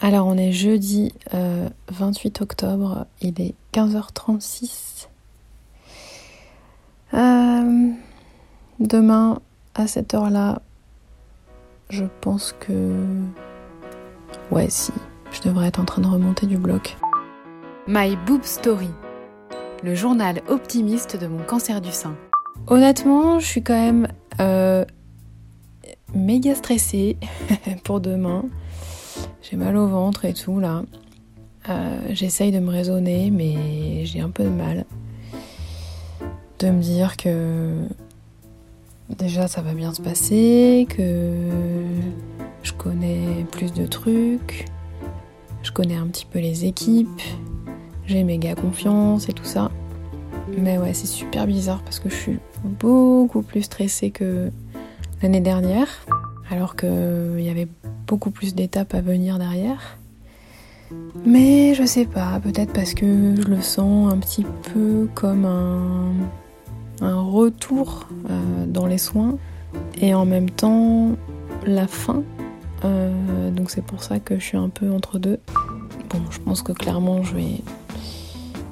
Alors on est jeudi 28 octobre, il est 15h36. demain à cette heure-là, je pense que... Ouais si, je devrais être en train de remonter du bloc. My Boob Story, le journal optimiste de mon cancer du sein. Honnêtement, je suis quand même euh, méga stressée pour demain. J'ai mal au ventre et tout là. Euh, j'essaye de me raisonner, mais j'ai un peu de mal. De me dire que déjà ça va bien se passer, que je connais plus de trucs, je connais un petit peu les équipes, j'ai méga confiance et tout ça. Mais ouais, c'est super bizarre parce que je suis beaucoup plus stressée que l'année dernière, alors qu'il y avait beaucoup plus d'étapes à venir derrière. Mais je sais pas, peut-être parce que je le sens un petit peu comme un, un retour euh, dans les soins et en même temps la fin. Euh, donc c'est pour ça que je suis un peu entre deux. Bon, je pense que clairement je vais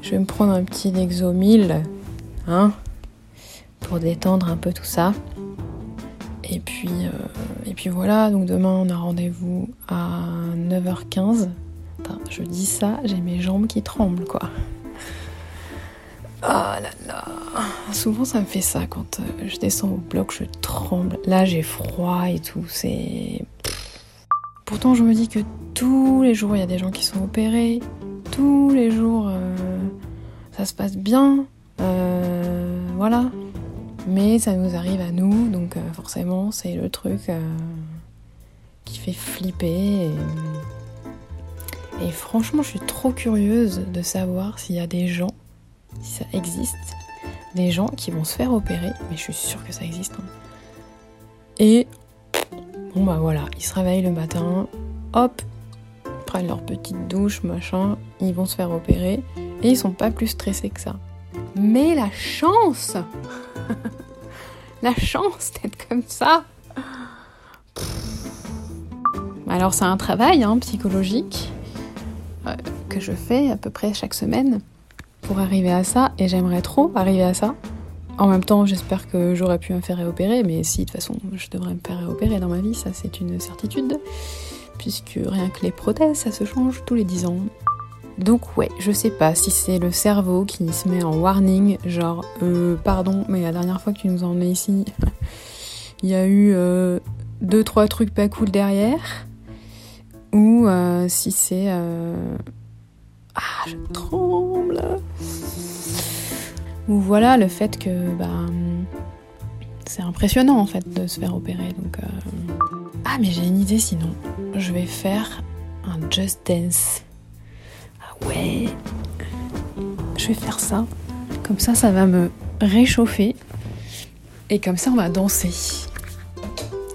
je vais me prendre un petit Lexomil, hein, pour détendre un peu tout ça. Et puis, euh, et puis voilà, donc demain on a rendez-vous à 9h15. je dis ça, j'ai mes jambes qui tremblent quoi. Oh là là. Souvent ça me fait ça quand euh, je descends au bloc, je tremble. Là j'ai froid et tout, c'est... Pourtant je me dis que tous les jours il y a des gens qui sont opérés, tous les jours, euh, ça se passe bien. Voilà. Mais ça nous arrive à nous, donc euh, forcément, c'est le truc qui fait flipper. Et... franchement, je suis trop curieuse de savoir s'il y a des gens, si ça existe, des gens qui vont se faire opérer, mais je suis sûre que ça existe. Hein. Et bon bah voilà, ils se réveillent le matin, hop, leur petite douche, machin, ils vont se faire opérer et ils sont pas plus stressés que ça. Mais la chance La chance d'être comme ça Alors c'est un travail hein, psychologique euh, que je fais à peu près chaque semaine pour arriver à ça et j'aimerais trop arriver à ça. En même temps, j'espère que j'aurais pu me faire réopérer, mais si, de toute façon, je devrais me faire réopérer dans ma vie, ça c'est une certitude puisque rien que les prothèses, ça se change tous les 10 ans. Donc ouais, je sais pas si c'est le cerveau qui se met en warning, genre euh, pardon, mais la dernière fois que tu nous en emmenais ici, il y a eu euh, deux trois trucs pas cool derrière, ou euh, si c'est euh, ah je tremble, ou voilà le fait que bah c'est impressionnant en fait de se faire opérer ah mais j'ai une idée sinon. Je vais faire un Just Dance. Ouais. Je vais faire ça. Comme ça, ça va me réchauffer. Et comme ça, on va danser.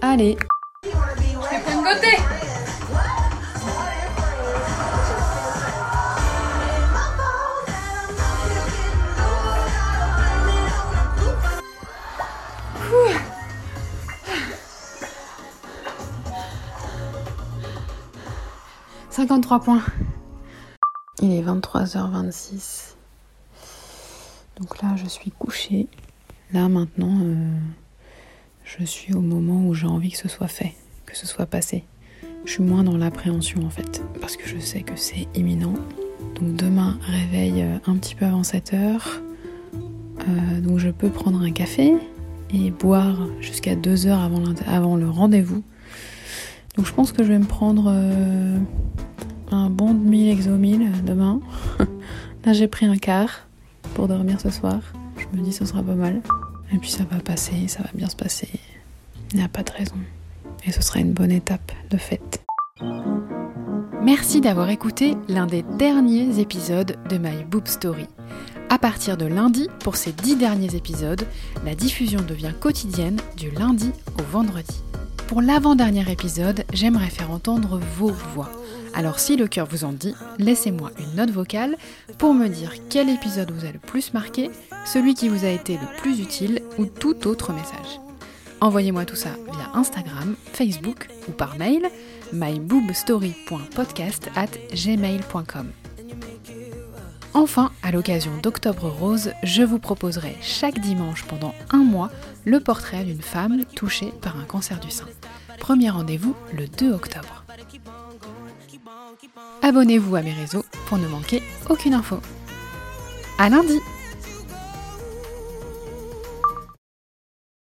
Allez. Je vais prendre côté. 53 points. Il est 23h26. Donc là, je suis couchée. Là, maintenant, euh, je suis au moment où j'ai envie que ce soit fait, que ce soit passé. Je suis moins dans l'appréhension en fait, parce que je sais que c'est imminent. Donc demain, réveil euh, un petit peu avant 7h. Euh, donc je peux prendre un café et boire jusqu'à 2 heures avant le rendez-vous. Donc je pense que je vais me prendre un bon demi-exomile demain. Là, j'ai pris un quart pour dormir ce soir. Je me dis ce sera pas mal. Et puis ça va passer, ça va bien se passer. Il n'y a pas de raison. Et ce sera une bonne étape de fête. Merci d'avoir écouté l'un des derniers épisodes de My Boob Story. À partir de lundi, pour ces dix derniers épisodes, la diffusion devient quotidienne du lundi au vendredi. Pour l'avant-dernier épisode, j'aimerais faire entendre vos voix. Alors si le cœur vous en dit, laissez-moi une note vocale pour me dire quel épisode vous a le plus marqué, celui qui vous a été le plus utile ou tout autre message. Envoyez-moi tout ça via Instagram, Facebook ou par mail myboobstory.podcast at gmail.com. Enfin, à l'occasion d'Octobre Rose, je vous proposerai chaque dimanche pendant un mois le portrait d'une femme touchée par un cancer du sein. Premier rendez-vous le 2 octobre. Abonnez-vous à mes réseaux pour ne manquer aucune info. À lundi!